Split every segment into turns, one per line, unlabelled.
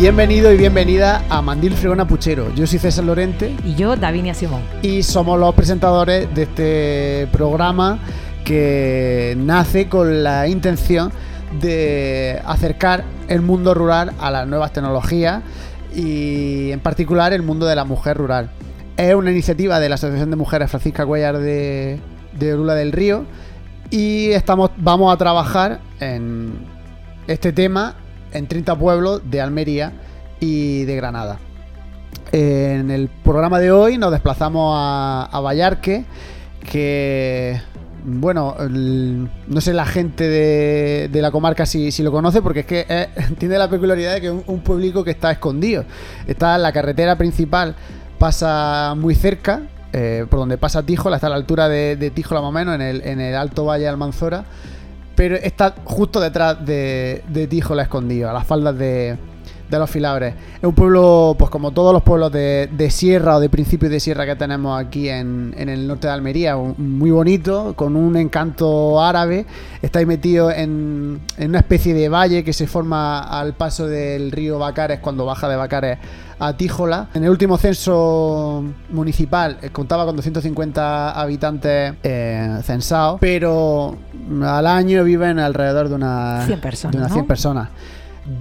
Bienvenido y bienvenida a Mandil Fregona Puchero. Yo soy César Lorente.
Y yo, Davinia Simón.
Y somos los presentadores de este programa que nace con la intención de acercar el mundo rural a las nuevas tecnologías y en particular el mundo de la mujer rural. Es una iniciativa de la Asociación de Mujeres Francisca Cuellar de, de Orula del Río y estamos, vamos a trabajar en este tema en 30 pueblos de Almería y de Granada. En el programa de hoy nos desplazamos a, Vallarque, que bueno, no sé la gente de, la comarca si, lo conoce, porque es que tiene la peculiaridad de que es un, público que está escondido. Está en la carretera principal, pasa muy cerca, eh, por donde pasa Tíjola, está a la altura de, de Tíjola más o menos, en el, en el Alto Valle Almanzora pero está justo detrás de, de Tijola escondido, a las faldas de, de los filabres. Es un pueblo, pues como todos los pueblos de, sierra o de principio de sierra que tenemos aquí en, el norte de Almería, muy bonito, con un encanto árabe. Está ahí metido en, una especie de valle que se forma al paso del río Bacares cuando baja de Bacares a Tíjola. En el último censo municipal eh, contaba con 250 habitantes eh, censados, pero al año viven alrededor de unas
100 personas.
De unas 100 personas.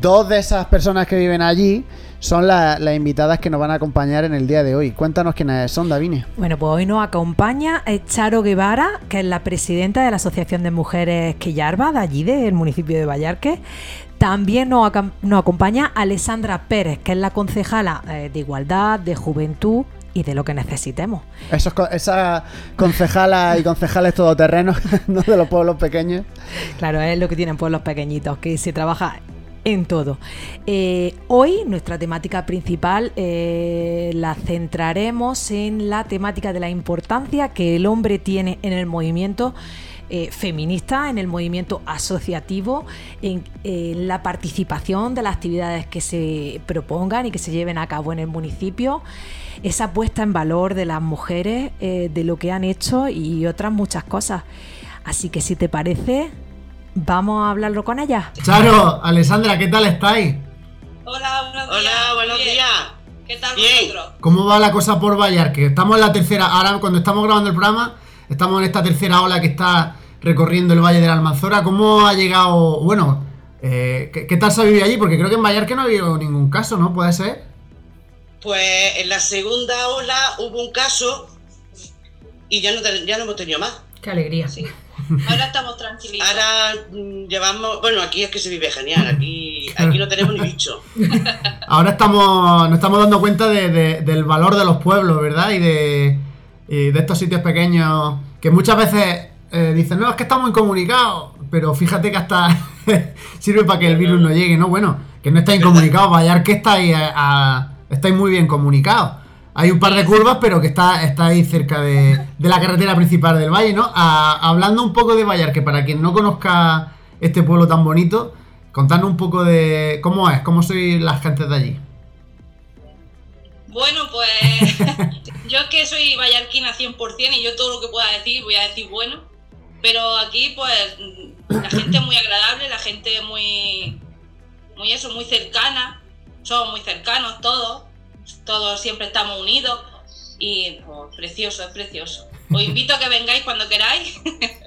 Dos de esas personas que viven allí son las invitadas que nos van a acompañar en el día de hoy. Cuéntanos quiénes son, Davine.
Bueno, pues hoy nos acompaña Charo Guevara, que es la presidenta de la Asociación de Mujeres Quillarba, de allí, del municipio de Vallarque. También nos, acompaña Alessandra Pérez, que es la concejala eh, de Igualdad, de Juventud y de lo que necesitemos.
Esos, esas concejalas y concejales todoterrenos, no de los pueblos pequeños.
Claro, es lo que tienen pueblos pequeñitos, que se trabaja en todo. Eh, hoy nuestra temática principal eh, la centraremos en la temática de la importancia que el hombre tiene en el movimiento eh, feminista, en el movimiento asociativo, en, la participación de las actividades que se propongan y que se lleven a cabo en el municipio, esa puesta en valor de las mujeres, de lo que han hecho y otras muchas cosas. Así que si te parece, Vamos a hablarlo con ella.
Charo, Alessandra, ¿qué tal estáis?
Hola, buenos días. Hola, buenos días. ¿Qué tal vosotros?
¿Cómo va la cosa por Que Estamos en la tercera, ahora cuando estamos grabando el programa, estamos en esta tercera ola que está recorriendo el Valle de la Almanzora. ¿Cómo ha llegado, bueno, eh, ¿qué, tal se ha vivido allí? Porque creo que en Vallarque no ha habido ningún caso, ¿no? ¿Puede ser?
Pues en la segunda ola hubo un caso y ya no, ya no hemos tenido más.
Qué alegría. Sí.
Ahora estamos tranquilitos. Ahora mm, llevamos. Bueno, aquí es que se vive genial. Aquí, aquí no tenemos ni bicho.
Ahora estamos, nos estamos dando cuenta del valor de los pueblos, ¿verdad? Y de, de estos sitios pequeños que muchas veces eh, dicen, no, es que estamos incomunicados. Pero fíjate que hasta sirve para que el virus no llegue, ¿no? Bueno, que no estáis incomunicados, vaya que estáis, estáis muy bien comunicados. Hay un par de curvas, pero que está, está ahí cerca de, la carretera principal del valle, ¿no? hablando un poco de Vallar, que para quien no conozca este pueblo tan bonito, contadnos un poco de cómo es, cómo soy las gentes de allí.
Bueno, pues yo es que soy vallarquina 100% y yo todo lo que pueda decir voy a decir bueno, pero aquí pues la gente es muy agradable, la gente muy, muy eso, muy cercana, somos muy cercanos todos todos siempre estamos unidos y pues, precioso, es precioso. Os invito a que vengáis cuando queráis.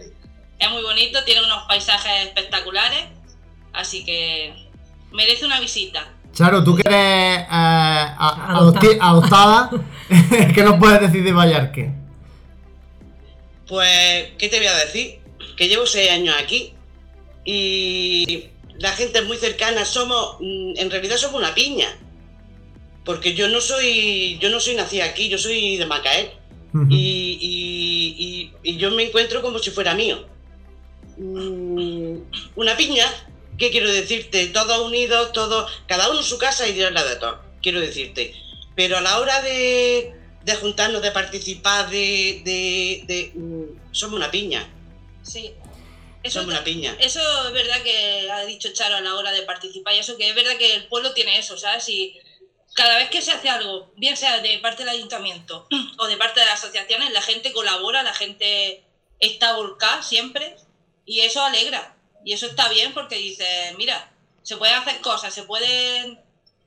es muy bonito, tiene unos paisajes espectaculares, así que merece una visita.
Charo, tú que eres eh, adoptada, ¿qué nos puedes decir de Vallarque?
Pues, ¿qué te voy a decir? Que llevo seis años aquí y la gente es muy cercana, somos, mm, en realidad somos una piña porque yo no soy, yo no soy nacida aquí, yo soy de Macael. y, yo me encuentro como si fuera mío. Mm, una piña, ¿qué quiero decirte? Todos unidos, todos, cada uno en su casa y Dios la de todos, quiero decirte. Pero a la hora de, juntarnos, de participar, de, mm, somos una piña.
Sí.
Eso, somos una piña.
Eso es verdad que ha dicho Charo a la hora de participar y eso que es verdad que el pueblo tiene eso, ¿sabes? Y cada vez que se hace algo, bien sea de parte del ayuntamiento o de parte de las asociaciones, la gente colabora, la gente está volcada siempre y eso alegra. Y eso está bien porque dice, mira, se pueden hacer cosas, se pueden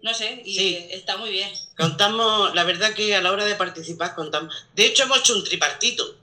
no sé, y
Sí.
está muy bien.
Contamos, la verdad que a la hora de participar contamos. De hecho, hemos hecho un tripartito.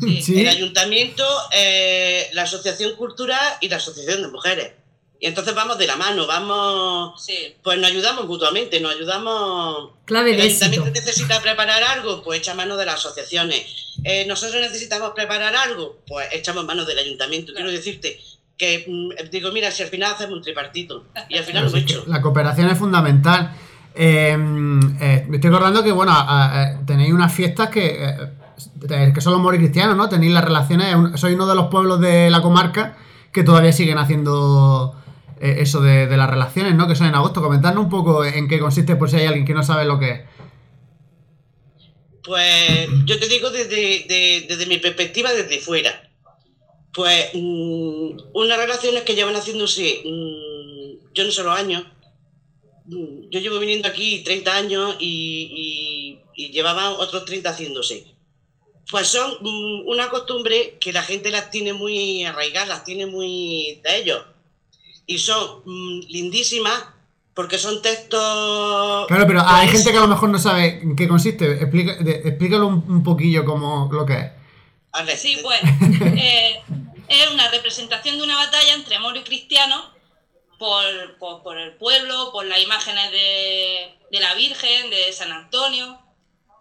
Sí.
Sí.
El ayuntamiento, eh, la asociación cultural y la asociación de mujeres. Y entonces vamos de la mano, vamos,
Sí.
pues nos ayudamos mutuamente, nos ayudamos.
Clave
El ayuntamiento necesita preparar algo, pues echa mano de las asociaciones. Eh, nosotros necesitamos preparar algo, pues echamos mano del ayuntamiento. Quiero decirte que, mm, digo, mira, si al final hacemos un tripartito. Y al final lo
que
hecho.
La cooperación es fundamental. Eh, eh, me estoy acordando que, bueno, tenéis unas fiestas que, eh, que son los moricristianos, ¿no? Tenéis las relaciones, sois uno de los pueblos de la comarca que todavía siguen haciendo eh, eso de, de las relaciones, ¿no? Que son en agosto. Comentadnos un poco en qué consiste, por si hay alguien que no sabe lo que es.
Pues yo te digo desde, de- desde mi perspectiva, desde fuera. Pues mm, unas relaciones que llevan haciéndose, mm, yo no sé los años, Mm, yo llevo viniendo aquí 30 años y, y, y llevaban otros 30 haciéndose. Pues son una costumbre que la gente las tiene muy arraigadas, las tiene muy de ellos. Y son lindísimas porque son textos...
Claro, pero hay
pues,
gente que a lo mejor no sabe en qué consiste. Explica- de- explícalo un, un poquillo como lo que es.
Sí, pues eh, es una representación de una batalla entre moro y cristiano por, por, el pueblo, por las imágenes de, de la Virgen, de San Antonio.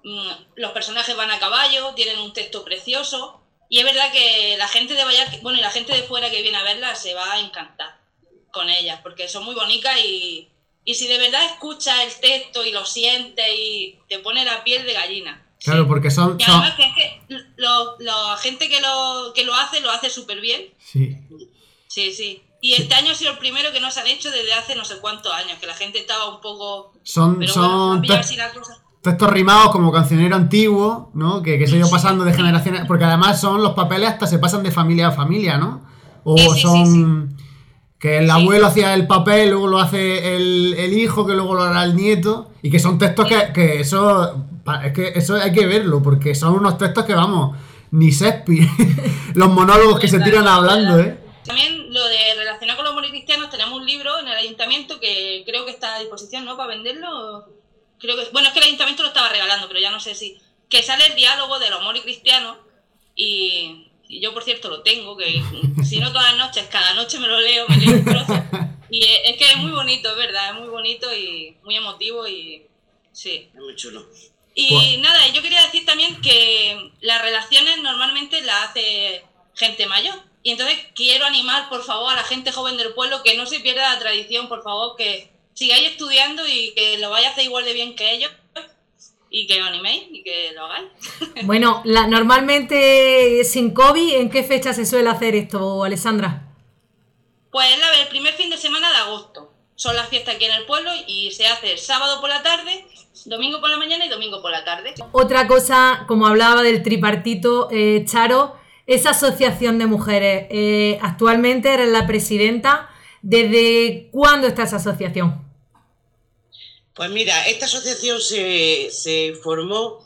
Mm, Los personajes van a caballo, tienen un texto precioso. Y es verdad que la gente de Valladolid, bueno, y la gente de fuera que viene a verlas se va a encantar con ellas, porque son muy bonitas y, y si de verdad escuchas el texto y lo sientes y te pone la piel de gallina.
Claro,
Sí.
porque son...
Además que es que lo- la gente que lo, que lo hace, lo hace súper bien.
Sí.
Sí, sí. Y este año ha sido el primero que no se han hecho desde hace no sé cuántos años, que la gente estaba un poco...
Son,
Pero bueno,
son
pillado
te- textos rimados como cancionero antiguo, ¿no? Que, que se ha ido pasando de generaciones. Porque además son los papeles hasta se pasan de familia a familia, ¿no? O
Sí, sí,
son. Que el
Sí.
abuelo hacía el papel, luego lo hace el, el hijo, que luego lo hará el nieto. Y que son textos que, que eso. Es que eso hay que verlo, porque son unos textos que vamos. Ni Shakespeare. los monólogos que se tiran hablando, ¿eh?
También lo de relacionar con los moricristianos, tenemos un libro en el ayuntamiento que creo que está a disposición, ¿no? Para venderlo. Creo que, bueno, es que el ayuntamiento lo estaba regalando, pero ya no sé si. Que sale el diálogo de los moricristianos y, y yo, por cierto, lo tengo, que si no todas las noches, cada noche me lo leo, me leo un trozo. Y es, es que es muy bonito, es verdad, es muy bonito y muy emotivo y sí.
Es muy chulo.
Y nada, yo quería decir también que las relaciones normalmente las hace gente mayor. Y entonces quiero animar, por favor, a la gente joven del pueblo que no se pierda la tradición, por favor, que sigáis estudiando y que lo vayáis a hacer igual de bien que ellos y que os animéis y que lo hagáis.
Bueno, la, normalmente sin COVID, ¿en qué fecha se suele hacer esto, Alessandra?
Pues es la- el primer fin de semana de agosto. Son las fiestas aquí en el pueblo y se hace sábado por la tarde, domingo por la mañana y domingo por la tarde.
Otra cosa, como hablaba del tripartito, eh, Charo, esa asociación de mujeres, eh, actualmente eres la presidenta. ¿Desde cuándo está esa asociación?
Pues mira, esta asociación se, se formó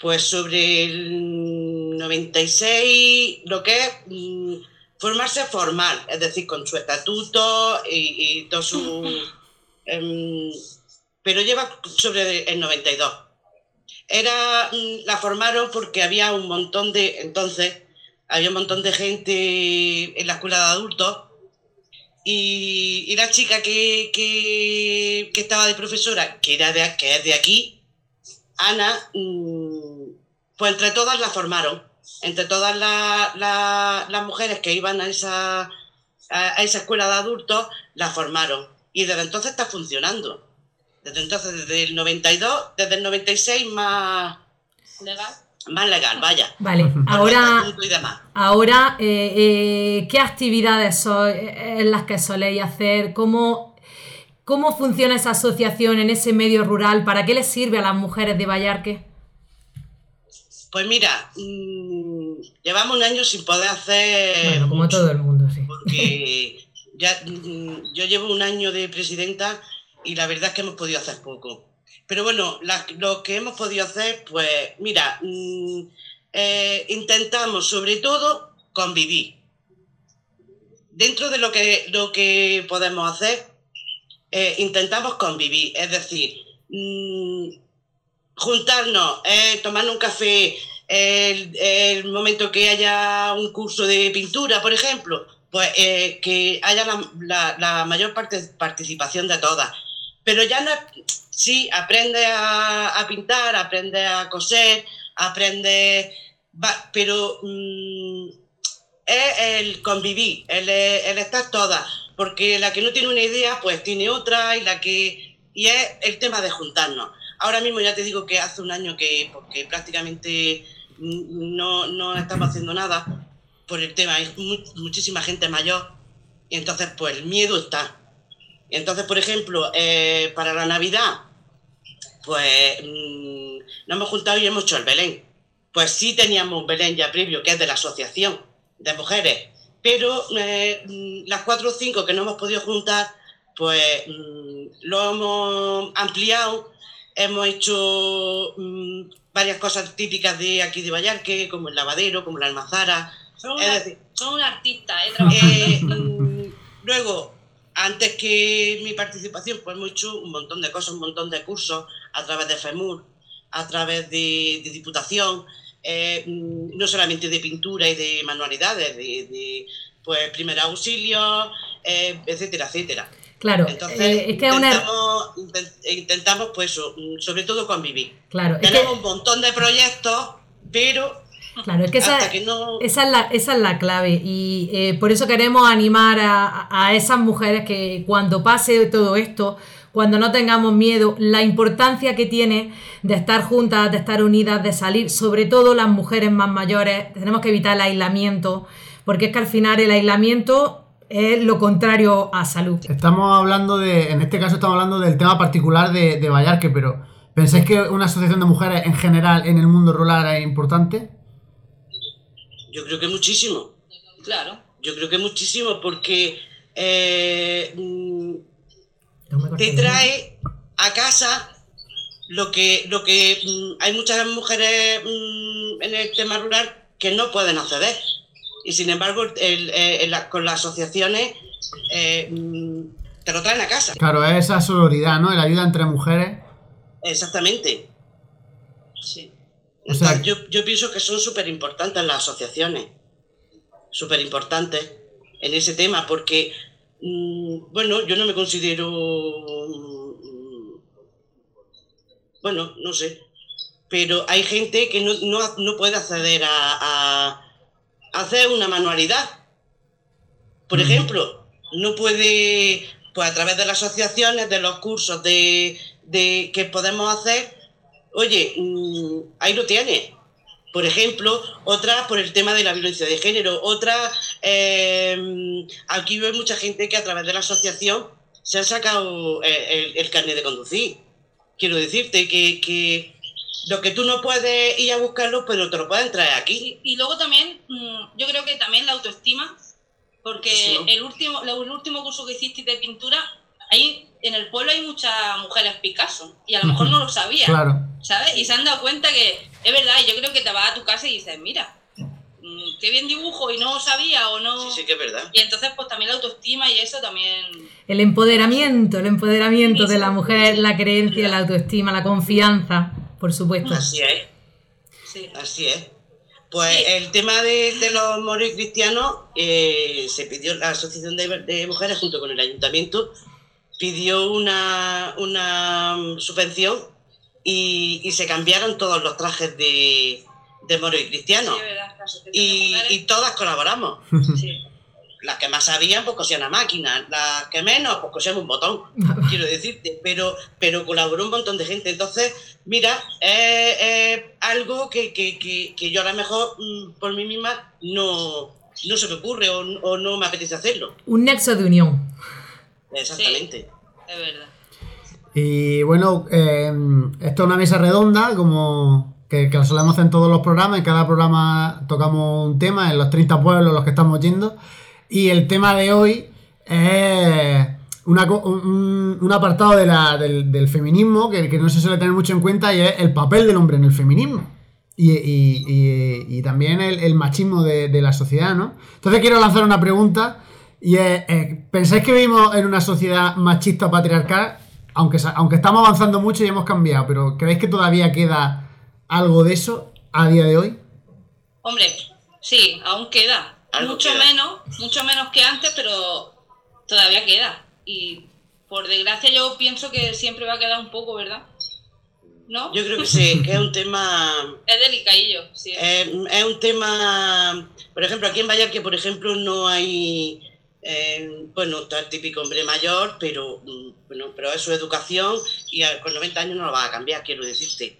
pues sobre el 96, lo que es mm, formarse formal, es decir, con su estatuto y, y todo su... em, pero lleva sobre el 92. Era, mm, la formaron porque había un montón de, entonces, había un montón de gente en la escuela de adultos y, y la chica que, que, que estaba de profesora, que, era de, que es de aquí, Ana, mm, pues entre todas la formaron. Entre todas la- la- las mujeres que iban a esa, a esa escuela de adultos, la formaron. Y desde entonces está funcionando. Desde entonces, desde el 92, desde el 96 más,
Legal.
Más legal, vaya.
Vale, ahora, ahora eh, eh, ¿qué actividades son en las que soléis hacer? ¿Cómo, ¿Cómo funciona esa asociación en ese medio rural? ¿Para qué les sirve a las mujeres de Vallarque?
Pues mira, mm, llevamos un año sin poder hacer.
Bueno, como
mucho.
todo el mundo, sí.
porque ya mm, yo llevo un año de presidenta y la verdad es que hemos podido hacer poco. Pero bueno, lo que hemos podido hacer, pues mira, mm, eh, intentamos sobre todo convivir. Dentro de lo que, lo que podemos hacer, eh, intentamos convivir, es decir, mm, juntarnos, eh, tomar un café, el, momento que haya un curso de pintura, por ejemplo, pues eh, que haya la, mayor parte, participación de todas. Pero ya no sí, aprende a, pintar, aprende a coser, aprende, pero mm, es el convivir, el, el estar todas, porque la que no tiene una idea, pues tiene otra, y la que, y es el tema de juntarnos. Ahora mismo ya te digo que hace un año que, porque prácticamente no, no estamos haciendo nada por el tema, hay muchísima gente mayor, y entonces pues el miedo está. Entonces, por ejemplo, eh, para la Navidad, pues mm, nos hemos juntado y hemos hecho el Belén. Pues sí teníamos un Belén ya previo, que es de la Asociación de Mujeres, pero eh, mm, las cuatro o cinco que no hemos podido juntar, pues mm, lo hemos ampliado, hemos hecho varias cosas típicas de aquí de Vallarque, como el lavadero, como la almazara.
Son, un artista, ¿eh? eh
luego, antes que mi participación, pues hemos hecho un montón de cosas, un montón de cursos a través de FEMUR, a través de, Diputación, eh, no solamente de pintura y de manualidades, de, pues primer auxilio, eh, etcétera, etcétera.
Claro,
Entonces, eh, es que intentamos, intentamos, pues sobre todo convivir.
Claro,
Tenemos un montón de proyectos, pero
Claro, es que esa, esa, es, la, esa es la clave y eh, por eso queremos animar a, a, esas mujeres que cuando pase todo esto, cuando no tengamos miedo, la importancia que tiene de estar juntas, de estar unidas, de salir, sobre todo las mujeres más mayores, tenemos que evitar el aislamiento, porque es que al final el aislamiento es lo contrario a salud.
Estamos hablando de, en este caso estamos hablando del tema particular de, de Vallarque, pero ¿pensáis que una asociación de mujeres en general en el mundo rural es importante?
Yo creo que muchísimo.
Claro.
Yo creo que muchísimo porque eh, mm, te trae a casa lo que, lo que mm, hay muchas mujeres mm, en el tema rural que no pueden acceder y sin embargo con las asociaciones eh, te lo traen a casa.
Claro, es esa sororidad, ¿no? El ayuda entre mujeres.
Exactamente. Sí. Yo, yo, pienso que son súper importantes las asociaciones, súper importantes en ese tema, porque, mm, bueno, yo no me considero, mm, bueno, no sé, pero hay gente que no, puede acceder a hacer una manualidad. Por ejemplo, no puede, pues a través de las asociaciones, de los cursos de, que podemos hacer, oye, mm, ahí lo tiene. Por ejemplo, otra por el tema de la violencia de género, otra, eh, aquí veo mucha gente que a través de la asociación se han sacado eh, el, carnet de conducir. Quiero decirte que, que lo que tú no puedes ir a buscarlo, pero te lo pueden traer aquí.
Y, luego también, mm, yo creo que también la autoestima, porque el, último, el último curso que hiciste de pintura, ahí en el pueblo hay muchas mujeres Picasso, y a lo mejor no lo sabían, ¿sabes? Y se han dado cuenta que es verdad, y yo creo que te vas a tu casa y dices, mira, mm, qué bien dibujo y no sabía o no...
Sí, sí, que es verdad.
Y entonces pues también la autoestima y eso también...
El empoderamiento, el empoderamiento de la mujer, la creencia, la autoestima, la confianza por supuesto.
Así es. Así es. Pues el tema de, los moros cristianos, eh, se pidió, la Asociación de, Mujeres junto con el Ayuntamiento pidió una, una subvención y, se cambiaron todos los trajes de, de moros y cristianos. y, y, todas colaboramos. Sí las que más sabían, pues cosían a máquina, las que menos, pues cosían un botón, quiero decirte, pero, pero colaboró un montón de gente. Entonces, mira, es algo que, yo a lo mejor mm, por mí misma no, no se me ocurre o, no me apetece hacerlo.
Un nexo de unión.
Exactamente.
es verdad.
Y bueno, eh, esto es una mesa redonda, como que, que lo solemos hacer en todos los programas. En cada programa tocamos un tema, en los 30 pueblos los que estamos yendo. Y el tema de hoy es un, apartado del, feminismo que, no se suele tener mucho en cuenta y es el papel del hombre en el feminismo. Y, también el, machismo de, la sociedad, ¿no? Entonces quiero lanzar una pregunta Y eh, eh, ¿pensáis que vivimos en una sociedad machista patriarcal? Aunque, estamos avanzando mucho y hemos cambiado, pero ¿creéis que todavía queda algo de eso a día de hoy?
Hombre, sí, aún queda.
Algo
mucho
queda.
menos, mucho menos que antes, pero todavía queda. Y por desgracia yo pienso que siempre va a quedar un poco, ¿verdad? ¿No?
Yo creo que sí, que es un tema
Es delicadillo, sí.
Eh, es un tema, por ejemplo, aquí en Vallarque, por ejemplo, no hay, eh, bueno, está el típico hombre mayor, pero, mm, bueno, pero es su educación y con 90 años no lo va a cambiar, quiero decirte.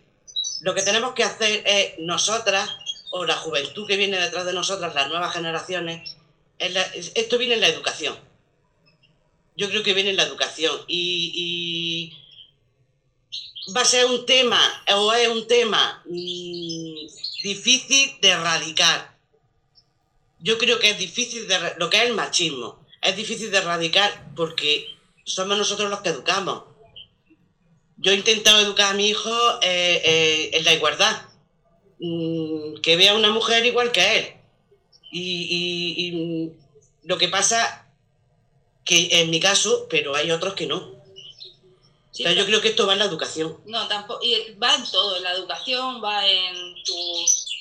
Lo que tenemos que hacer es nosotras, o la juventud que viene detrás de nosotras, las nuevas generaciones, esto viene en la educación. Yo creo que viene en la educación y- y va a ser un tema o es un tema mm, difícil de erradicar. Yo creo que es difícil de lo que es el machismo. Es difícil de erradicar porque somos nosotros los que educamos. Yo he intentado educar a mi hijo eh, eh, en la igualdad, Mm, que vea a una mujer igual que él. Y, y- y, lo que pasa que en mi caso, pero hay otros que no.
Sí,
O sea, yo creo que esto va en la educación.
No, tampoco. Y va en todo, en la educación, va en tu,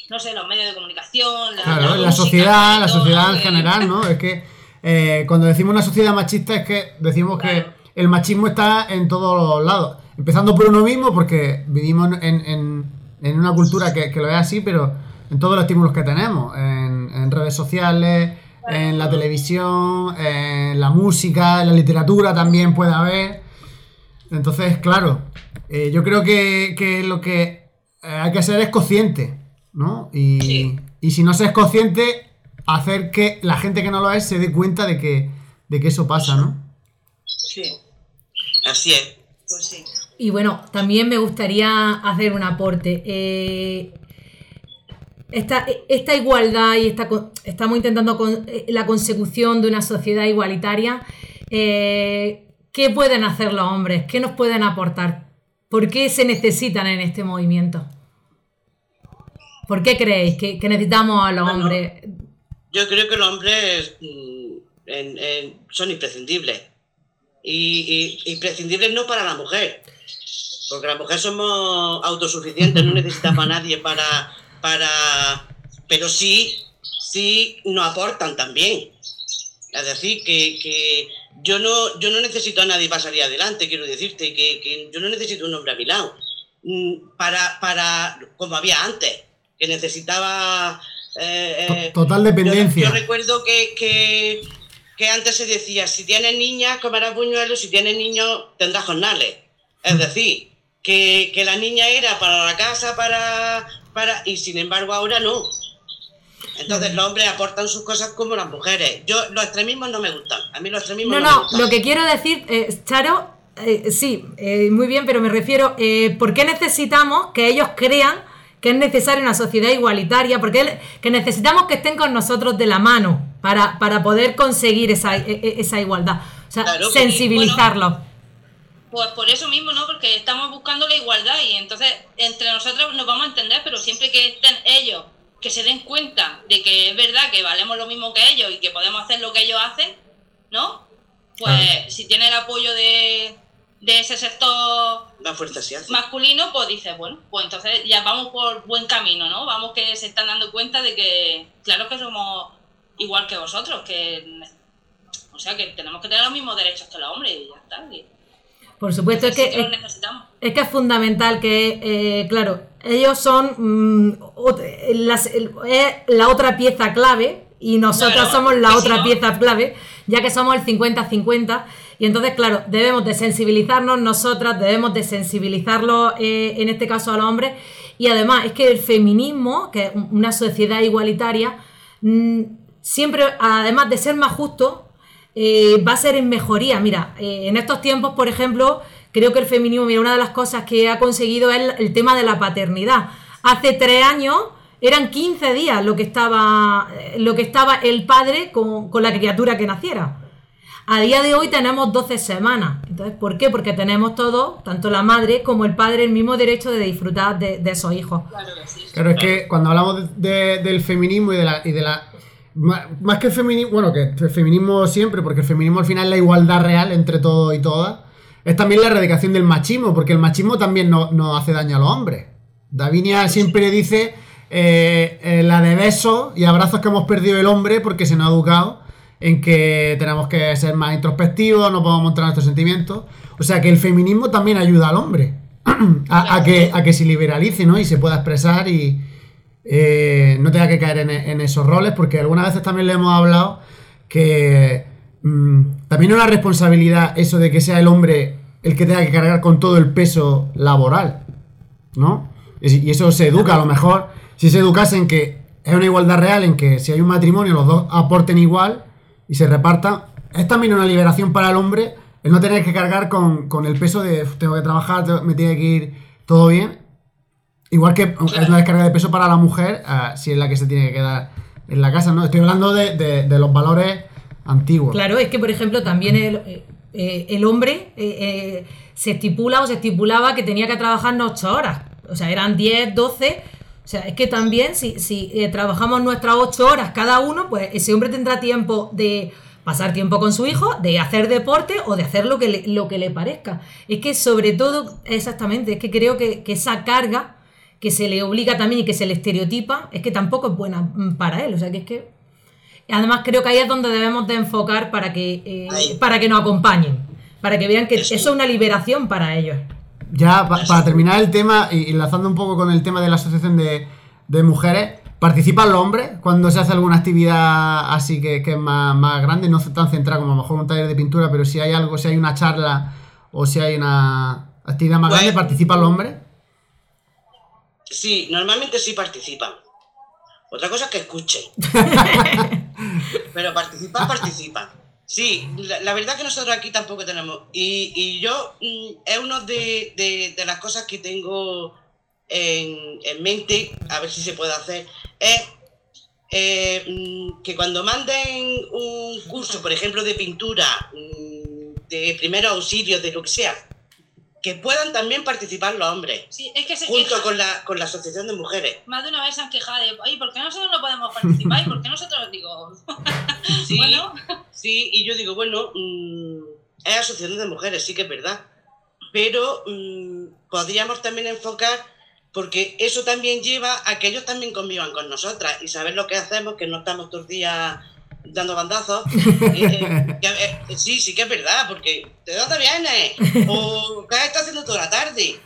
no sé, los medios de comunicación, la,
Claro,
la
en la
música,
sociedad, la sociedad en general, ¿no? Es que eh, cuando decimos una sociedad machista es que decimos que el machismo está en todos los lados. Empezando por uno mismo, porque vivimos en, en- en una cultura que, que lo es así, pero en todos los estímulos que tenemos, en, en redes sociales, en la televisión, en la música, en la literatura también puede haber. Entonces, claro, eh, yo creo que, que lo que eh, hay que ser es consciente, ¿no? Y,
Sí.
y si no se es consciente, hacer que la gente que no lo es se dé cuenta de que, de que eso pasa, ¿no?
Sí,
Así es.
pues sí.
Y bueno, también me gustaría hacer un aporte. Eh, esta, esta igualdad y esta, estamos intentando con, eh, la consecución de una sociedad igualitaria. eh, ¿Qué pueden hacer los hombres? ¿Qué nos pueden aportar? ¿Por qué se necesitan en este movimiento? ¿Por qué creéis que, que necesitamos a los
Bueno,
hombres?
Yo creo que los hombres mm, en- en- son imprescindibles. Y, y- imprescindibles no para la mujer. Porque la mujer somos autosuficientes, no necesitamos a nadie para. para pero sí, sí nos aportan también. Es decir, que, que yo, no, yo no necesito a nadie para salir adelante, quiero decirte, que, que yo no necesito un hombre a mi lado. Mm, Para, para, como había antes, que necesitaba. eh,
Total dependencia.
yo recuerdo que, que, que antes se decía, si tienes niñas, comerás buñuelos, si tienes niños, tendrás jornales. Es decir, que, que la niña era para la casa, para, para... Y sin embargo ahora no. Entonces los hombres aportan sus cosas como las mujeres. Yo Los extremismos no me gustan. A mí los extremismos
No,
no, me
no,
gustan.
lo que quiero decir, eh, Charo, eh, sí, eh, muy bien, pero me refiero, eh, ¿por qué necesitamos que ellos crean que es necesaria una sociedad igualitaria? Porque que necesitamos que estén con nosotros de la mano para, para poder conseguir esa, e- e- esa igualdad. O sea,
Claro,
sensibilizarlos.
Pues por eso mismo, ¿no? Porque estamos buscando la igualdad y entonces entre nosotros nos vamos a entender, pero siempre que estén ellos, que se den cuenta de que es verdad que valemos lo mismo que ellos y que podemos hacer lo que ellos hacen, ¿no? Pues
Ah.
si tiene el apoyo de, de ese sector
Más fuerza se hace.
masculino, pues dices, bueno, pues entonces ya vamos por buen camino, ¿no? Vamos que se están dando cuenta de que, claro que somos igual que vosotros, que, o sea, que tenemos que tener los mismos derechos que los hombres y ya está. y
Por supuesto, es que, es, es que es fundamental que, eh, claro, ellos son mm, ot- las- el- es la otra pieza clave y nosotros
Claro,
somos la
si
otra
no-
pieza clave, ya que somos el 50-50. Y entonces, claro, debemos de sensibilizarnos nosotras, debemos de sensibilizarlos, eh, en este caso a los hombres. Y además, es que el feminismo, que es una sociedad igualitaria, mm, siempre, además de ser más justo, eh, va a ser en mejoría. Mira, eh, en estos tiempos, por ejemplo, creo que el feminismo, mira, una de las cosas que ha conseguido es el, el tema de la paternidad. Hace tres años eran 15 días lo que estaba, lo que estaba el padre con, con la criatura que naciera. A día de hoy tenemos 12 semanas. Entonces, ¿por qué? Porque tenemos todos, tanto la madre como el padre, el mismo derecho de disfrutar de, de esos hijos.
Claro que sí.
Claro, es que cuando hablamos de- de- del feminismo y de la, y de la más que el feminismo, bueno, que el feminismo siempre, porque el feminismo al final es la igualdad real entre todos y todas, es también la erradicación del machismo, porque el machismo también nos no hace daño a los hombres. Davinia siempre dice eh, eh, la de besos y abrazos que hemos perdido el hombre porque se nos ha educado en que tenemos que ser más introspectivos, no podemos mostrar nuestros sentimientos. O sea que el feminismo también ayuda al hombre a, que, a que se liberalice ¿no? y se pueda expresar y eh, no tenga que caer en, esos roles, porque algunas veces también le hemos hablado que mm, también es una responsabilidad eso de que sea el hombre el que tenga que cargar con todo el peso laboral, ¿no? Y eso se educa, a lo mejor, si se educase en que es una igualdad real, en que si hay un matrimonio los dos aporten igual y se repartan, es también una liberación para el hombre el no tener que cargar con, con el peso de tengo que trabajar, me tiene que ir todo bien Igual que es una descarga de peso para la mujer, eh, si es la que se tiene que quedar en la casa, ¿no? Estoy hablando de, los valores antiguos.
Claro, es que, por ejemplo, también el, eh, eh, hombre se estipula o se estipulaba que tenía que trabajar 8 horas. O sea, eran 10, 12. O sea, es que también si, si trabajamos nuestras 8 horas cada uno, pues ese hombre tendrá tiempo de pasar tiempo con su hijo, de hacer deporte o de hacer lo que le, lo que le parezca. Es que sobre todo, exactamente, es que creo que, que esa carga que se le obliga también y que se le estereotipa, es que tampoco es buena mm, para él. O sea, que es que. Además, creo que ahí es donde debemos de enfocar para que, eh, para que nos acompañen, para que vean que eso, es una liberación para ellos.
Ya, para terminar el tema, y enlazando un poco con el tema de la asociación de, mujeres, ¿participan los hombres cuando se hace alguna actividad así que, es más, grande? No tan centrada como a lo mejor un taller de pintura, pero si hay algo, si hay una charla o si hay una actividad más grande, pues, ¿participan los hombres?
Sí, normalmente sí participan. Otra cosa es que escuchen. Pero participan, participan. Sí, la, verdad que nosotros aquí tampoco tenemos. Y, yo, mm, es una de, las cosas que tengo en, mente, a ver si se puede hacer, es eh, mm, que cuando manden un curso, por ejemplo, de pintura, mm, de primeros auxilios, de lo que sea, que puedan también participar los hombres.
Sí, es que se
junto con la, con la Asociación de Mujeres.
Más de una vez se han quejado de, ay, ¿por qué nosotros no podemos participar? ¿Y por qué nosotros digo?
sí, bueno. sí, y yo digo, bueno, mm, es Asociación de Mujeres, sí que es verdad. Pero mm, podríamos también enfocar, porque eso también lleva a que ellos también convivan con nosotras y saber lo que hacemos, que no estamos todos los días dando bandazos. Eh, eh, sí, sí que es verdad, porque ¿de dónde vienes? ¿O qué estás haciendo toda la tarde?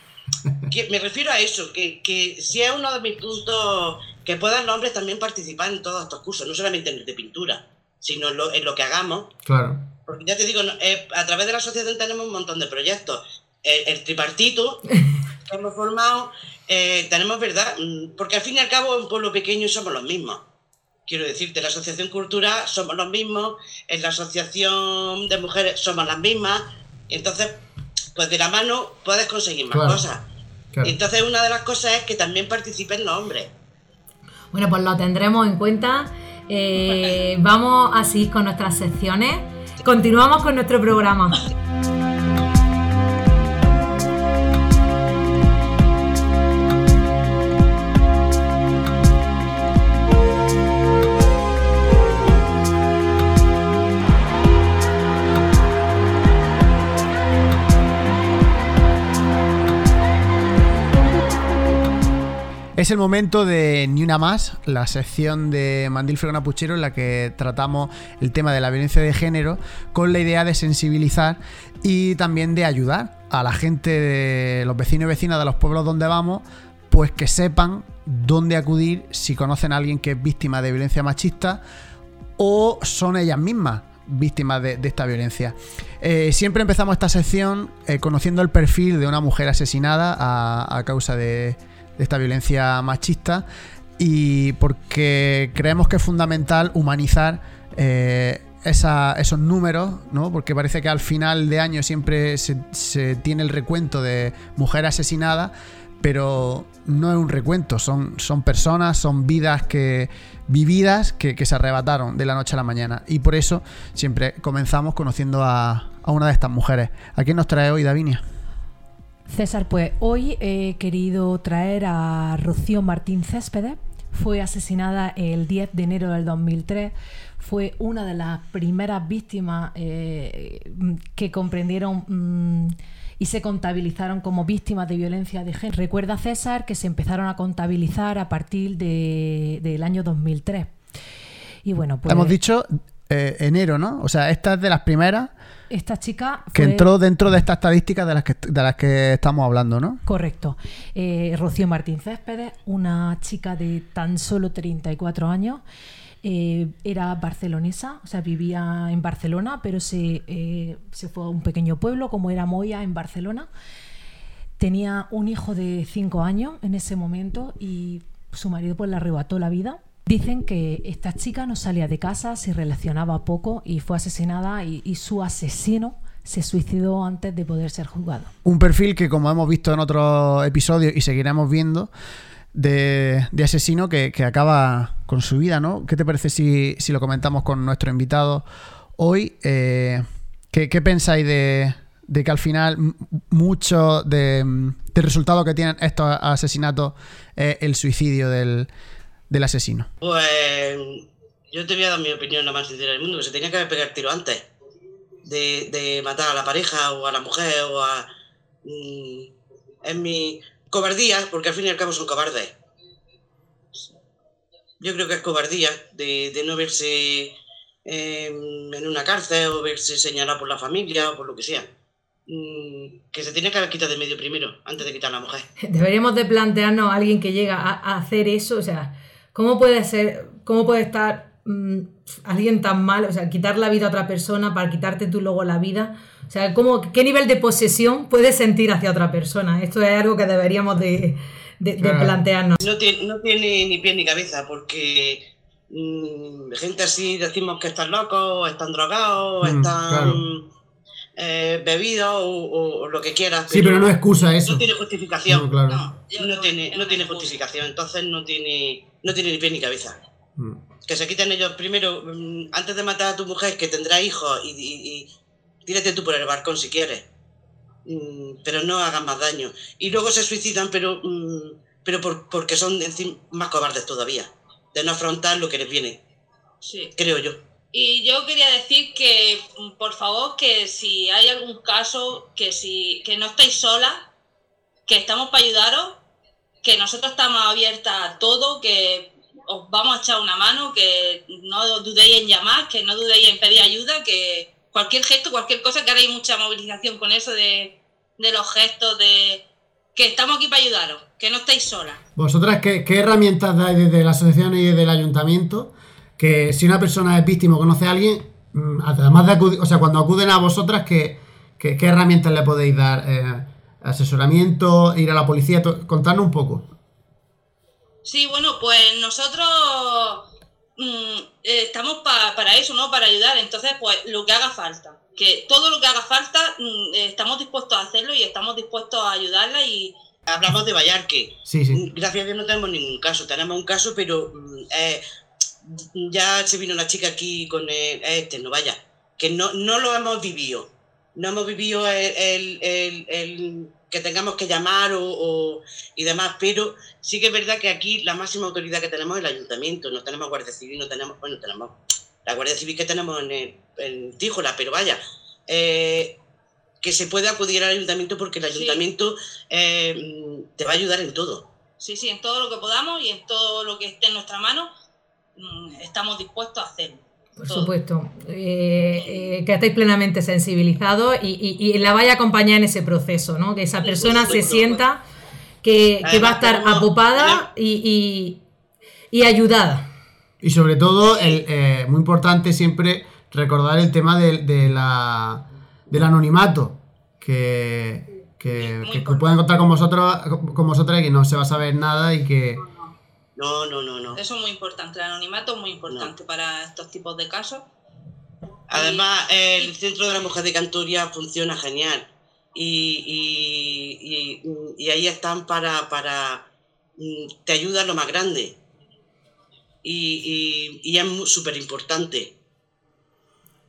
Que, me refiero a eso, que, que si es uno de mis puntos, que puedan los hombres también participar en todos estos cursos, no solamente en el de pintura, sino en lo, en lo que hagamos.
Claro.
Porque ya te digo, eh, a través de la asociación tenemos un montón de proyectos. El, tripartito que hemos formado, tenemos verdad, mm, porque al fin y al cabo en un pueblo pequeño somos los mismos. Quiero decirte, la Asociación Cultura somos los mismos, en la Asociación de Mujeres somos las mismas, entonces, pues de la mano puedes conseguir más cosas. Entonces, una de las cosas es que también participen los hombres.
Bueno, pues lo tendremos en cuenta. Eh, vamos a seguir con nuestras secciones. Continuamos con nuestro programa.
Es el momento de Ni una más, la sección de Mandil Fregona Puchero en la que tratamos el tema de la violencia de género con la idea de sensibilizar y también de ayudar a la gente, de los vecinos y vecinas de los pueblos donde vamos, pues que sepan dónde acudir si conocen a alguien que es víctima de violencia machista o son ellas mismas víctimas de, esta violencia. Eh, siempre empezamos esta sección eh, conociendo el perfil de una mujer asesinada a causa de de esta violencia machista y porque creemos que es fundamental humanizar eh, esos números, ¿no? porque parece que al final de año siempre se, tiene el recuento de mujeres asesinadas, pero no es un recuento, son, son personas, son vidas que vividas que, se arrebataron de la noche a la mañana. Y por eso siempre comenzamos conociendo a una de estas mujeres. ¿A quién nos trae hoy, Davinia?
César, pues hoy he querido traer a Rocío Martín Céspedes, fue asesinada el 10 de enero del 2003. Fue una de las primeras víctimas eh, que comprendieron mm, y se contabilizaron como víctimas de violencia de género. Recuerda César que se empezaron a contabilizar a partir de, del año 2003. Y bueno, pues,
Hemos dicho eh, enero, ¿no? O sea, esta es de las primeras
esta chica
que entró dentro de estas estadísticas de las que, de las que estamos hablando, ¿no?
Correcto. Eh, Rocío Martín Céspedes, una chica de tan solo 34 años, eh, era barcelonesa, o sea, vivía en Barcelona, pero se, eh, se fue a un pequeño pueblo como era Moya en Barcelona. Tenía un hijo de 5 años en ese momento y su marido pues le arrebató la vida. Dicen que esta chica no salía de casa, se relacionaba poco y fue asesinada y, su asesino se suicidó antes de poder ser juzgado.
Un perfil que, como hemos visto en otros episodios y seguiremos viendo, de, de asesino que, que acaba con su vida, ¿no? ¿Qué te parece si, si lo comentamos con nuestro invitado hoy? Eh, ¿qué, pensáis de, de que al final mucho de, del resultado que tienen estos asesinatos es el suicidio del, del asesino?
Pues yo te voy a dar mi opinión la más sincera del mundo, que se tenía que haber pegado el tiro antes de, de matar a la pareja o a la mujer o a... mm, es mi cobardía, porque al fin y al cabo son cobardes. Yo creo que es cobardía de, de no verse eh, en una cárcel o verse señalado por la familia o por lo que sea. Mm, que se tiene que haber quitado de medio primero, antes de quitar a la mujer.
Deberíamos de plantearnos a alguien que llega a, a hacer eso, o sea, ¿cómo puede ser, cómo puede estar mm, alguien tan mal, o sea, quitar la vida a otra persona para quitarte tú luego la vida? O sea, ¿cómo, ¿qué nivel de posesión puedes sentir hacia otra persona? Esto es algo que deberíamos de, de- de
Claro.
plantearnos.
No tiene, no tiene ni pie ni cabeza, porque mm, gente así decimos que están locos, están drogados,
Mm,
están
claro.
eh, bebidos o, lo que quieras.
Sí, pero no excusa eso.
no tiene justificación.
No, claro.
No, yo
No
creo
tiene, no justificación, entonces no tiene, no tiene ni pie ni cabeza.
Mm.
Que se quiten ellos primero, mm, antes de matar a tu mujer, que tendrá hijos, y, y- y tírate tú por el balcón si quieres. Mm, pero no hagan más daño. Y luego se suicidan, pero, mm, pero por- porque son encima más cobardes todavía, de no afrontar lo que les viene,
Sí.
creo yo.
Y yo quería decir que, por favor, que si hay algún caso, que si que no estáis solas, que estamos para ayudaros, que nosotros estamos abiertas a todo, que os vamos a echar una mano, que no dudéis en llamar, que no dudéis en pedir ayuda, que cualquier gesto, cualquier cosa, que ahora hay mucha movilización con eso de, los gestos, de que estamos aquí para ayudaros, que no estáis solas.
¿Vosotras qué, herramientas dais desde la asociación y desde el ayuntamiento? Que si una persona es víctima o conoce a alguien, mm, además de acudir, o sea, cuando acuden a vosotras, ¿qué, qué, qué herramientas le podéis dar? Eh, asesoramiento, ir a la policía, contadnos un poco.
Sí, bueno, pues nosotros mm, eh, estamos pa- para eso, ¿no? Para ayudar. Entonces, pues lo que haga falta. Que todo lo que haga falta, mm, eh, estamos dispuestos a hacerlo y estamos dispuestos a ayudarla y
Hablamos de Vallarque.
Sí, sí.
Mm, Gracias a Dios no tenemos ningún caso. Tenemos un caso, pero eh, ya se vino una chica aquí con el, este, no vaya, que no, no lo hemos vivido. No hemos vivido el, el- el- el que tengamos que llamar o, o- y demás, pero sí que es verdad que aquí la máxima autoridad que tenemos es el ayuntamiento. No tenemos Guardia Civil, no tenemos, bueno, tenemos la Guardia Civil que tenemos en, el- en Tíjola, pero vaya, eh, que se puede acudir al ayuntamiento porque el
Sí.
ayuntamiento eh, te va a ayudar en todo.
sí, sí, en todo lo que podamos y en todo lo que esté en nuestra mano, mm, estamos dispuestos a hacerlo.
Por
Todo.
supuesto, eh, eh, que estéis plenamente sensibilizados y, y- y la vaya a acompañar en ese proceso, ¿no? Que esa
Sí,
persona se sienta que, que va a estar apopada y, y- y ayudada.
Y sobre todo, el, eh, muy importante siempre recordar el tema del, de la, del anonimato, que, que, que pueden contar con vosotros, con vosotras y que no se va a saber nada y que...
No, no, no, no.
Eso es muy importante, el anonimato es muy importante para estos tipos de casos.
Además, el Centro de la Mujer de Cantoria funciona genial. Y, y- y- y ahí están para, para mm, te ayuda lo más grande. Y, y- y es súper importante.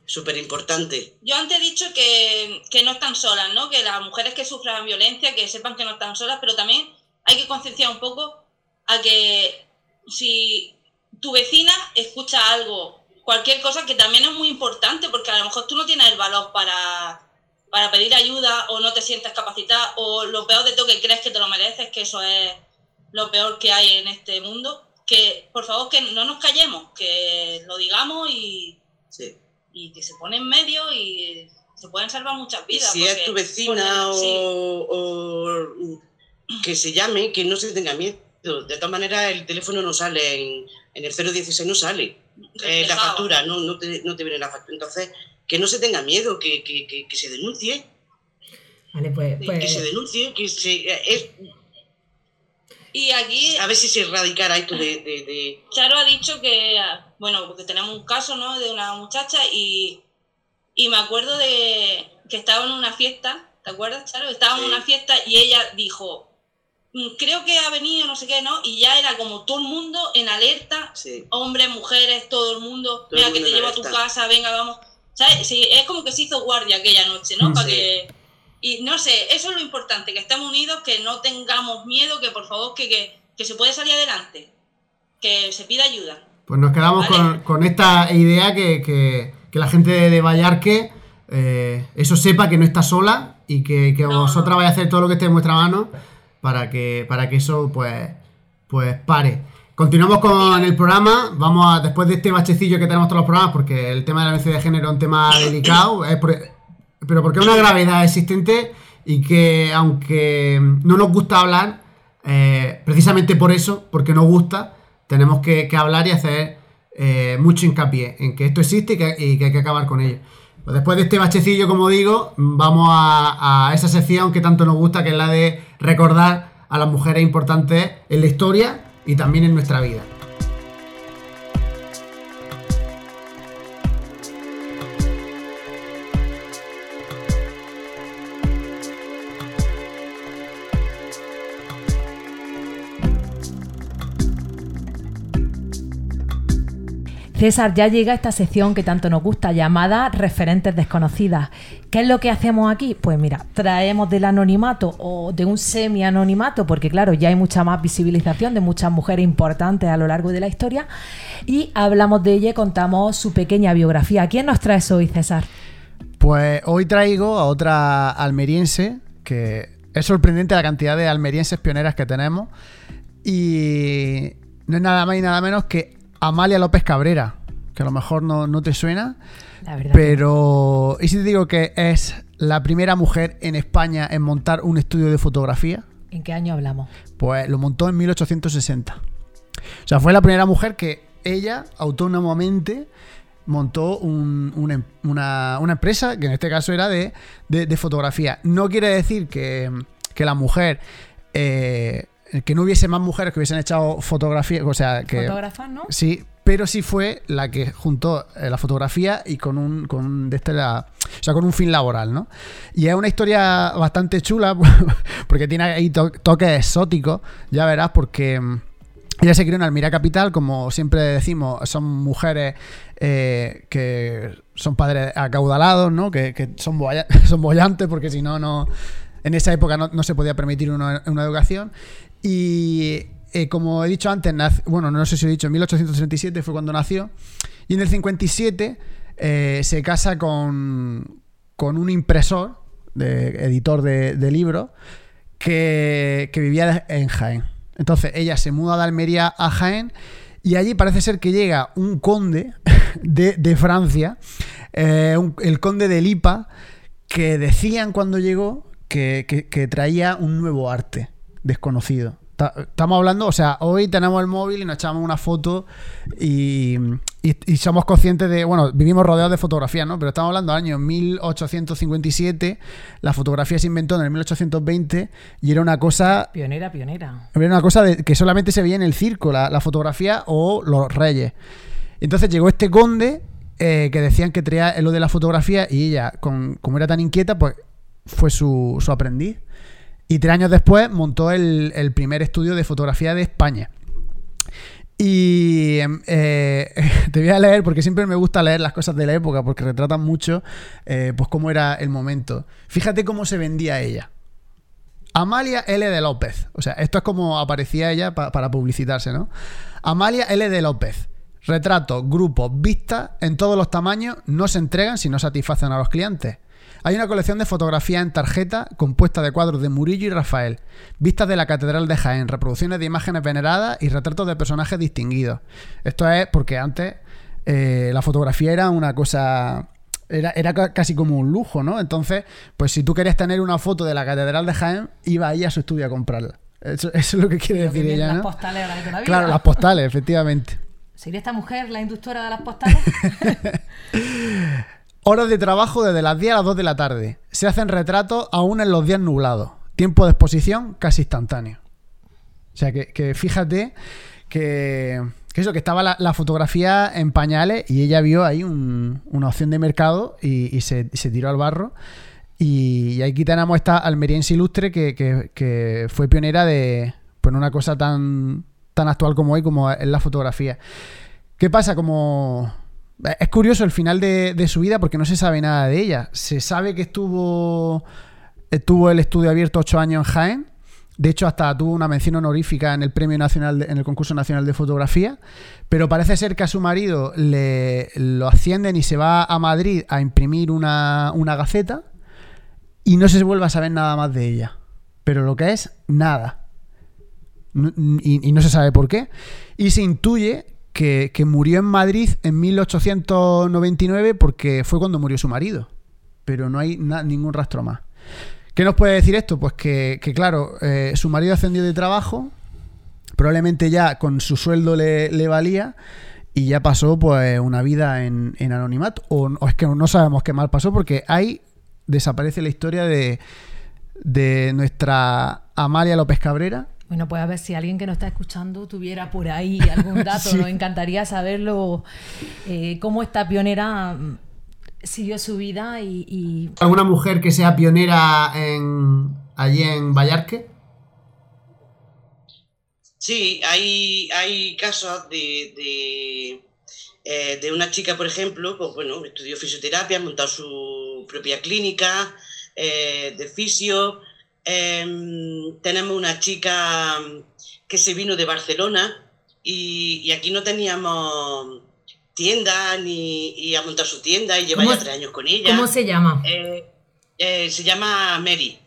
Súper importante.
Yo antes he dicho que, que no están solas, ¿no? Que las mujeres que sufran violencia, que sepan que no están solas, pero también hay que concienciar un poco a que si tu vecina escucha algo, cualquier cosa que también es muy importante, porque a lo mejor tú no tienes el valor para, para pedir ayuda o no te sientes capacitada o lo peor de todo que crees que te lo mereces, que eso es lo peor que hay en este mundo, que por favor que no nos callemos, que lo digamos y,
Sí.
y que se pone en medio y se pueden salvar muchas vidas.
si es tu vecina
porque- sí.
o, o que se llame, que no se tenga miedo. De todas maneras, el teléfono no sale en, en el 016, no sale. Eh, la factura, no, no, te, no te viene la factura. Entonces, que no se tenga miedo, que, que, que, que se denuncie,
Vale, pues,
que se denuncie, que se. Es,
Y aquí
a ver si se erradicara esto de. de- de-
Charo ha dicho que, ah, bueno, porque tenemos un caso, ¿no? De una muchacha y, y me acuerdo de que estaba en una fiesta, ¿te acuerdas, Charo? Estaba en una fiesta y ella dijo, "Mm, creo que ha venido, no sé qué, ¿no? Y ya era como todo el mundo en alerta,
sí.
hombres, mujeres, todo el mundo,
Todo el
que te llevo a tu casa, venga, vamos. ¿Sabes? Sí, es como que se hizo guardia aquella noche, ¿no?
Mm,
Para que... Y no sé, eso es lo importante, que estemos unidos, que no tengamos miedo, que por favor, que, que, que se puede salir adelante, que se pida ayuda.
Pues nos quedamos
Vale.
con, con esta idea que, que- que la gente de, de Vallarque eh, eso sepa que no está sola y que, que
No,
vosotras vais a hacer todo lo que esté en vuestra mano para que, para que eso pues, pues pare. Continuamos con el programa. Vamos a, después de este bachecillo que tenemos todos los programas, porque el tema de la violencia de género es un tema delicado, pero porque es una gravedad existente y que aunque no nos gusta hablar, eh, precisamente por eso, porque nos gusta, tenemos que, que hablar y hacer eh, mucho hincapié en que esto existe y que, y que hay que acabar con ello. Pues después de este bachecillo, como digo, vamos a, esa sección que tanto nos gusta, que es la de recordar a las mujeres importantes en la historia y también en nuestra vida.
César, ya llega esta sección que tanto nos gusta, llamada Referentes Desconocidas. ¿Qué es lo que hacemos aquí? Pues mira, traemos del anonimato o de un semi-anonimato, porque claro, ya hay mucha más visibilización de muchas mujeres importantes a lo largo de la historia, y hablamos de ella y contamos su pequeña biografía. ¿Quién nos traes hoy, César?
Pues hoy traigo a otra almeriense, que es sorprendente la cantidad de almerienses pioneras que tenemos. Y no es nada más y nada menos que Amalia López Cabrera, que a lo mejor no, no te suena,
La verdad.
pero ¿y si te digo que es la primera mujer en España en montar un estudio de fotografía?
¿En qué año hablamos?
Pues lo montó en 1860. O sea, fue la primera mujer que ella autónomamente montó un- em- una, una empresa que en este caso era de, de- de fotografía. No quiere decir que, que la mujer, eh, que no hubiese más mujeres que hubiesen echado fotografía, o sea, que...
Fotógrafas, ¿no?
Sí, pero sí fue la que juntó eh, la fotografía y con un, con un- de este la- o sea, con un fin laboral, ¿no? Y es una historia bastante chula porque tiene ahí to- toques exóticos, ya verás, porque mm, ella se crió en Almira Capital, como siempre decimos, son mujeres eh, que son padres acaudalados, ¿no? Que, que son, boya- son bollantes porque si no, no... En esa época no, no se podía permitir una, una educación. Y eh, como he dicho antes, bueno, no sé si he dicho, en 1837 fue cuando nació. Y en el 57 eh, se casa con, con un impresor, de, editor de, de libros, que, vivía en Jaén. Entonces ella se muda de Almería a Jaén y allí parece ser que llega un conde de, Francia, eh, el conde de Lipa, que decían cuando llegó que traía un nuevo arte desconocido. Ta- Estamos hablando, o sea, hoy tenemos el móvil y nos echamos una foto y, y- y somos conscientes de, bueno, vivimos rodeados de fotografías, ¿no? Pero estamos hablando del año 1857, la fotografía se inventó en el 1820 y era una cosa
Pionera, pionera.
era una cosa de- que solamente se veía en el circo, la, la fotografía o los reyes. Entonces llegó este conde eh, que decían que traía lo de la fotografía y ella, con, como era tan inquieta, pues fue su, su aprendiz. Y tres años después montó el, primer estudio de fotografía de España. Y em, eh, te voy a leer, porque siempre me gusta leer las cosas de la época, porque retratan mucho eh, pues cómo era el momento. Fíjate cómo se vendía ella. Amalia L. de López. O sea, esto es como aparecía ella pa- para publicitarse, ¿no? Amalia L. de López. Retratos, grupos, vistas en todos los tamaños no se entregan si no satisfacen a los clientes. Hay una colección de fotografías en tarjeta compuesta de cuadros de Murillo y Rafael, vistas de la Catedral de Jaén, reproducciones de imágenes veneradas y retratos de personajes distinguidos. Esto es porque antes eh, la fotografía era una cosa era, era ca- casi como un lujo, ¿no? Entonces, pues si tú querías tener una foto de la Catedral de Jaén, iba ahí a su estudio a comprarla. Eso, eso es lo que quiere
que
decir ella,
las
¿no?
postales ahora de toda la vida.
Claro, las postales, efectivamente.
¿Sería esta mujer la inductora de las postales?
Horas de trabajo desde las 10 a las 2 de la tarde. Se hacen retratos aún en los días nublados. Tiempo de exposición casi instantáneo. O sea que, que fíjate que, que eso, que estaba la, fotografía en pañales y ella vio ahí un- una opción de mercado y, se, tiró al barro. Y, y aquí tenemos esta almeriense ilustre que fue pionera de pues, una cosa tan, tan actual como hoy, como es la fotografía. ¿Qué pasa? Como. Es curioso el final de, su vida porque no se sabe nada de ella. Se sabe que estuvo. Estuvo el estudio abierto ocho años en Jaén. De hecho, hasta tuvo una mención honorífica en el Premio Nacional, en el concurso nacional de fotografía. Pero parece ser que a su marido le lo ascienden y se va a Madrid a imprimir una, una gaceta. Y no se vuelve a saber nada más de ella. Pero lo que es, nada. Y, y no se sabe por qué. Y se intuye que, murió en Madrid en 1899 porque fue cuando murió su marido. Pero no hay ningún rastro más. ¿Qué nos puede decir esto? Pues que, claro, eh, su marido ascendió de trabajo, probablemente ya con su sueldo le, valía y ya pasó pues una vida en, en anonimato. O, o es que no sabemos qué mal pasó porque ahí desaparece la historia de, de nuestra Amalia López Cabrera,
Bueno, pues a ver si alguien que nos está escuchando tuviera por ahí algún dato.
Sí.
Nos encantaría saberlo, eh, cómo esta pionera mm, siguió su vida y, y-
¿Alguna mujer que sea pionera en, allí en Vallarque?
Sí, hay, hay casos de, de, eh, de una chica, por ejemplo, pues bueno, estudió fisioterapia, ha montado su propia clínica eh, de fisio. Em, tenemos una chica que se vino de Barcelona y, y aquí no teníamos tienda ni y ha montado su tienda y lleva
¿Cómo-
ya tres años con ella.
¿Cómo se llama?
Eh, eh, se llama Mary.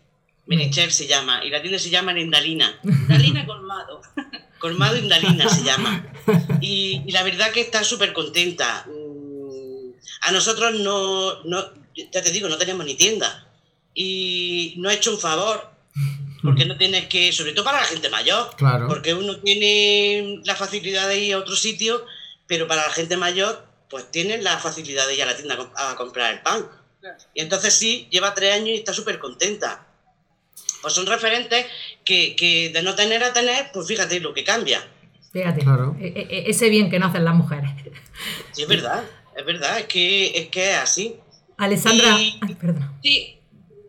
Merichel se llama. Y la tienda se llama Indalina.
Dalina Colmado.
Colmado Indalina se llama. Y, y la verdad que está súper contenta. Mm, A nosotros no, no, ya te digo, no tenemos ni tienda. Y no ha hecho un favor, porque no tienes que, sobre todo para la gente mayor,
Claro.
porque uno tiene la facilidad de ir a otro sitio, pero para la gente mayor, pues tienen la facilidad de ir a la tienda a comp- a comprar el pan. Y entonces sí, lleva tres años y está súper contenta. Pues son referentes que, que de no tener a tener, pues fíjate lo que cambia.
Fíjate,
Claro.
e- e- ese bien que no hacen las mujeres.
Sí, es verdad, es verdad, es que es, que es así.
Alessandra,
Y-
ay, perdona.
Sí,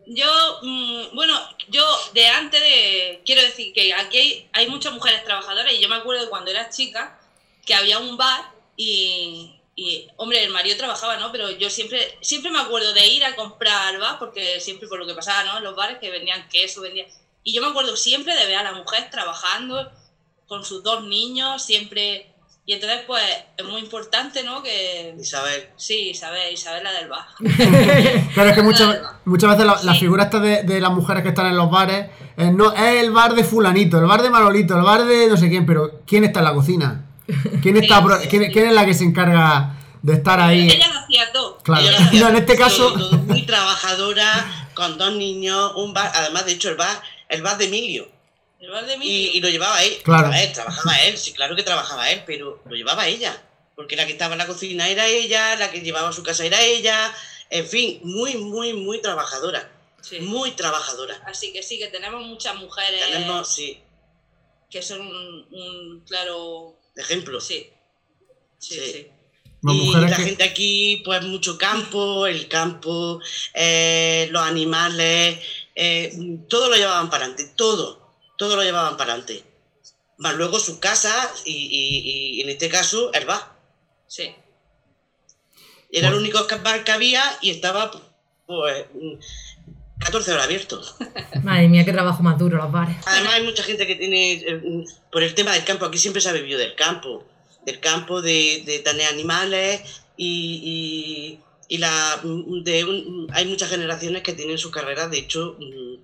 yo, mm, bueno, yo de antes de, quiero decir que aquí hay, hay muchas mujeres trabajadoras y yo me acuerdo de cuando era chica que había un bar y, y, hombre, el marido trabajaba, ¿no? Pero yo siempre, siempre me acuerdo de ir a comprar bar porque siempre por lo que pasaba, ¿no? Los bares que vendían queso, vendían... Y yo me acuerdo siempre de ver a la mujer trabajando con sus dos niños, siempre... Y entonces, pues, es muy importante, ¿no? Que...
Isabel,
Sí, Isabel, Isabel la del bar.
Claro, es que muchas, muchas veces la, la
Sí.
figura esta de, de las mujeres que están en los bares eh, no, es el bar de fulanito, el bar de Manolito, el bar de no sé quién, pero ¿quién está en la cocina? ¿Quién, está,
Sí,
pro-
sí,
quién,
sí.
quién es la que se encarga de estar ahí?
Ella lo hacía todo.
Claro.
ella lo hacía
No, en este
todo,
caso-
todo muy trabajadora, con dos niños, un bar, además de hecho el bar, el bar de Emilio.
El bar de
Y,
Emilio.
y lo llevaba él.
Claro.
Trabajaba él, sí, claro que trabajaba él, pero lo llevaba ella. Porque la que estaba en la cocina era ella, la que llevaba a su casa era ella. En fin, muy, muy, muy trabajadora.
Sí.
Muy trabajadora.
Así que sí, que tenemos muchas mujeres
Tenemos, sí,
que son un, un claro.
ejemplos.
Sí. Sí,
Sí. y la
que-
gente aquí, pues mucho campo, el campo, eh, los animales, eh, todo lo llevaban para adelante, todo, todo lo llevaban para adelante. Más luego sus casas y, y- y en este caso el bar.
Sí.
Era el único bar que había y estaba, pues, mm, 14 horas abierto.
Madre mía, qué trabajo más duro los bares.
Además hay mucha gente que tiene, eh, por el tema del campo, aquí siempre se ha vivido del campo, del campo, de, de tener animales y, y, y la, de un- hay muchas generaciones que tienen sus carreras, de hecho mm,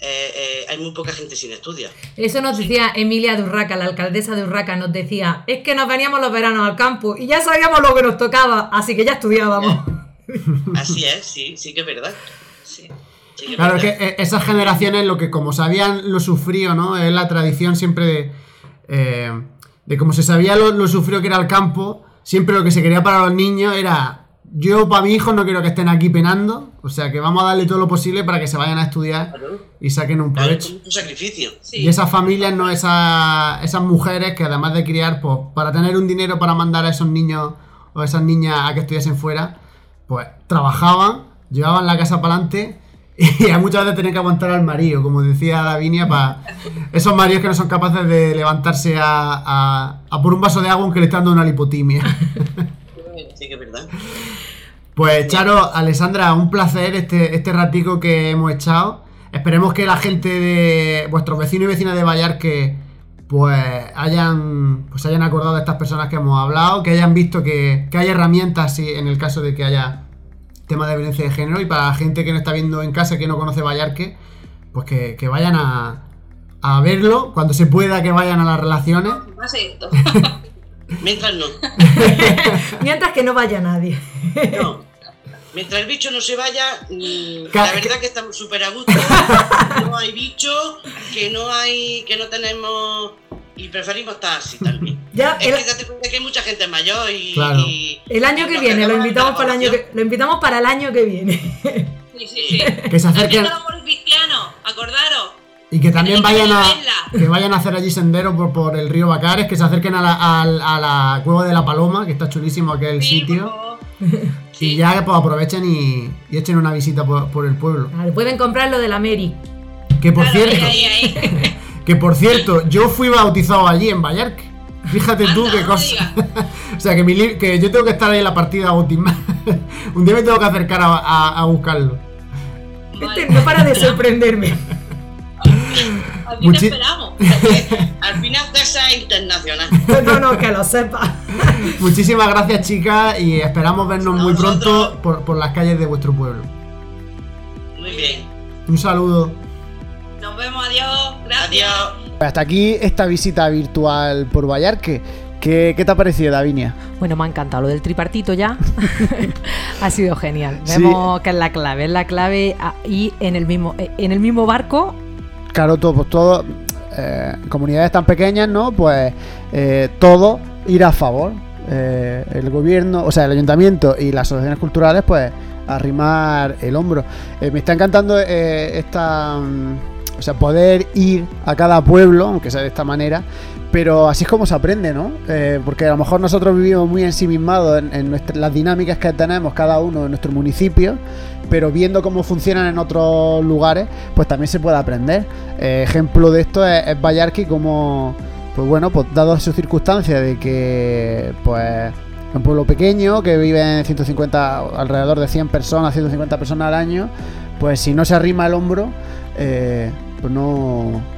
eh, eh, hay muy poca gente sin estudios.
Eso nos decía Emilia de Urraca, la alcaldesa de Urraca, nos decía, es que nos veníamos los veranos al campo y ya sabíamos lo que nos tocaba, así que ya estudiábamos.
Así es, sí, sí que es verdad. Sí, sí que es
Claro, es
verdad.
que eh, esas generaciones lo que como sabían lo sufrido, ¿no? Es la tradición siempre de, eh, de como se sabía lo, lo sufrido que era el campo, siempre lo que se quería para los niños era, yo para mi hijo no quiero que estén aquí penando, o sea que vamos a darle todo lo posible para que se vayan a estudiar
Claro,
y saquen un
claro,
provecho.
mucho sacrificio.
Sí.
Y esas familias, no esas, esas mujeres que además de criar, pues para tener un dinero para mandar a esos niños o esas niñas a que estudiasen fuera, pues trabajaban, llevaban la casa para adelante y a muchas veces tenían que aguantar al marido, como decía Davinia, para esos maridos que no son capaces de levantarse a, a- a por un vaso de agua aunque le están dando una lipotimia.
Sí que es verdad.
Pues Charo, Alessandra, un placer este, este ratico que hemos echado. Esperemos que la gente de vuestros vecinos y vecinas de Vallarque pues hayan, pues hayan acordado de estas personas que hemos hablado, que hayan visto que, que hay herramientas si, en el caso de que haya tema de violencia de género y para la gente que no está viendo en casa, que no conoce Vallarque, pues que, que vayan a, a verlo, cuando se pueda que vayan a las relaciones.
Más esto.
Mientras no.
Mientras que no vaya nadie.
No. Mientras el bicho no se vaya, mm, la verdad que estamos súper a gusto. No hay bicho, que no hay, que no tenemos y preferimos estar así también.
Ya,
Es
el,
que date cuenta que hay mucha gente mayor y.
Claro.
y-
el año que viene, lo invitamos para el año que, lo invitamos para el año que viene.
Sí, sí, sí.
Que se acerquen
cristiano, acordaros.
y que también vayan a, que vayan a hacer allí sendero por, por el río Bacares, que se acerquen a la, al- a la cueva de la Paloma, que está chulísimo aquel
Sí,
sitio.
favor.
Y ya pues aprovechen y, y echen una visita por, por el pueblo.
Vale, pueden comprar lo de la Mary.
Que por
Claro,
cierto,
ahí, ahí, ahí.
que por cierto, yo fui bautizado allí en Vallarque. Fíjate tú qué
no
cosa. o sea que, mi que yo tengo que estar ahí en la partida bautismal. Un día me tengo que acercar a, a- a buscarlo.
Vale.
Este no para de sorprenderme.
Aquí
Muchi-
te esperamos.
Al final de esa internacional.
No, no, que lo sepa.
Muchísimas gracias chicas y esperamos vernos muy
vosotros.
pronto por, por las calles de vuestro pueblo.
Muy bien.
Un saludo.
Nos vemos, adiós. Gracias.
Adiós.
Hasta aquí esta visita virtual por Vallarque. ¿Qué, qué te ha parecido, Davinia?
Bueno, me ha encantado lo del tripartito ya. ha sido genial.
Sí.
Vemos que es la clave, es la clave ah, y en el mismo, eh, en el mismo barco.
Claro, todo, pues todo, eh, comunidades tan pequeñas, ¿no? Pues eh, todo ir a favor. Eh, el gobierno, o sea, el ayuntamiento y las asociaciones culturales, pues arrimar el hombro. Me está encantando esta, mm, o sea, poder ir a cada pueblo, aunque sea de esta manera, pero así es como se aprende, ¿no? Eh, porque a lo mejor nosotros vivimos muy ensimismados en, en nuestra- las dinámicas que tenemos cada uno en nuestro municipio, pero viendo cómo funcionan en otros lugares, pues también se puede aprender. Eh, ejemplo de esto es, es como, pues bueno, pues dado su circunstancia de que, pues, es un pueblo pequeño que viven 150, alrededor de 100 personas, 150 personas al año, pues si no se arrima el hombro, eh, pues no.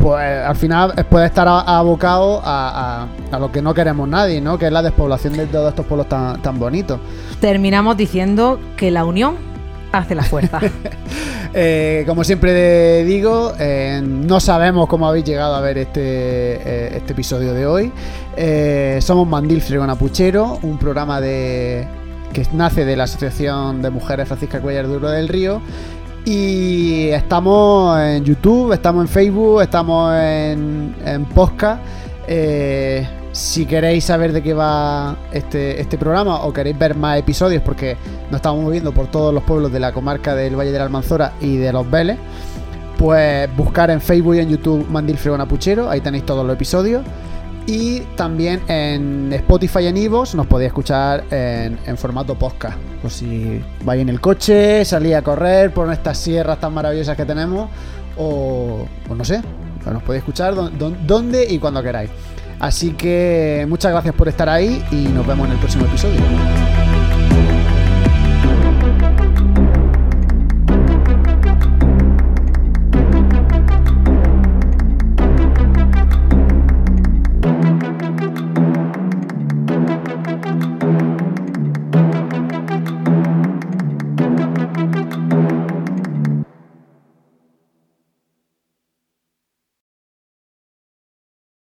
Pues al final eh, puede estar abocado a, a- a lo que no queremos nadie, ¿no? Que es la despoblación de todos estos pueblos tan, tan bonitos.
Terminamos diciendo que la unión hace la fuerza.
Eh, como siempre digo, eh, no sabemos cómo habéis llegado a ver este, eh, este episodio de hoy. Eh, somos Mandil Fregona Puchero, un programa de que nace de la Asociación de Mujeres Francisca Cuellar Duro del Río. Y estamos en YouTube, estamos en Facebook, estamos en, en podcast. Eh, si queréis saber de qué va este, este programa o queréis ver más episodios, porque nos estamos moviendo por todos los pueblos de la comarca del Valle de la Almanzora y de los Vélez, pues buscar en Facebook y en YouTube Mandil Fregona Puchero, ahí tenéis todos los episodios. Y también en Spotify y en Ivos nos podéis escuchar en, formato podcast. Por si vais en el coche, salís a correr por estas sierras tan maravillosas que tenemos, o, no sé, nos podéis escuchar donde y cuando queráis. Así que muchas gracias por estar ahí y nos vemos en el próximo episodio.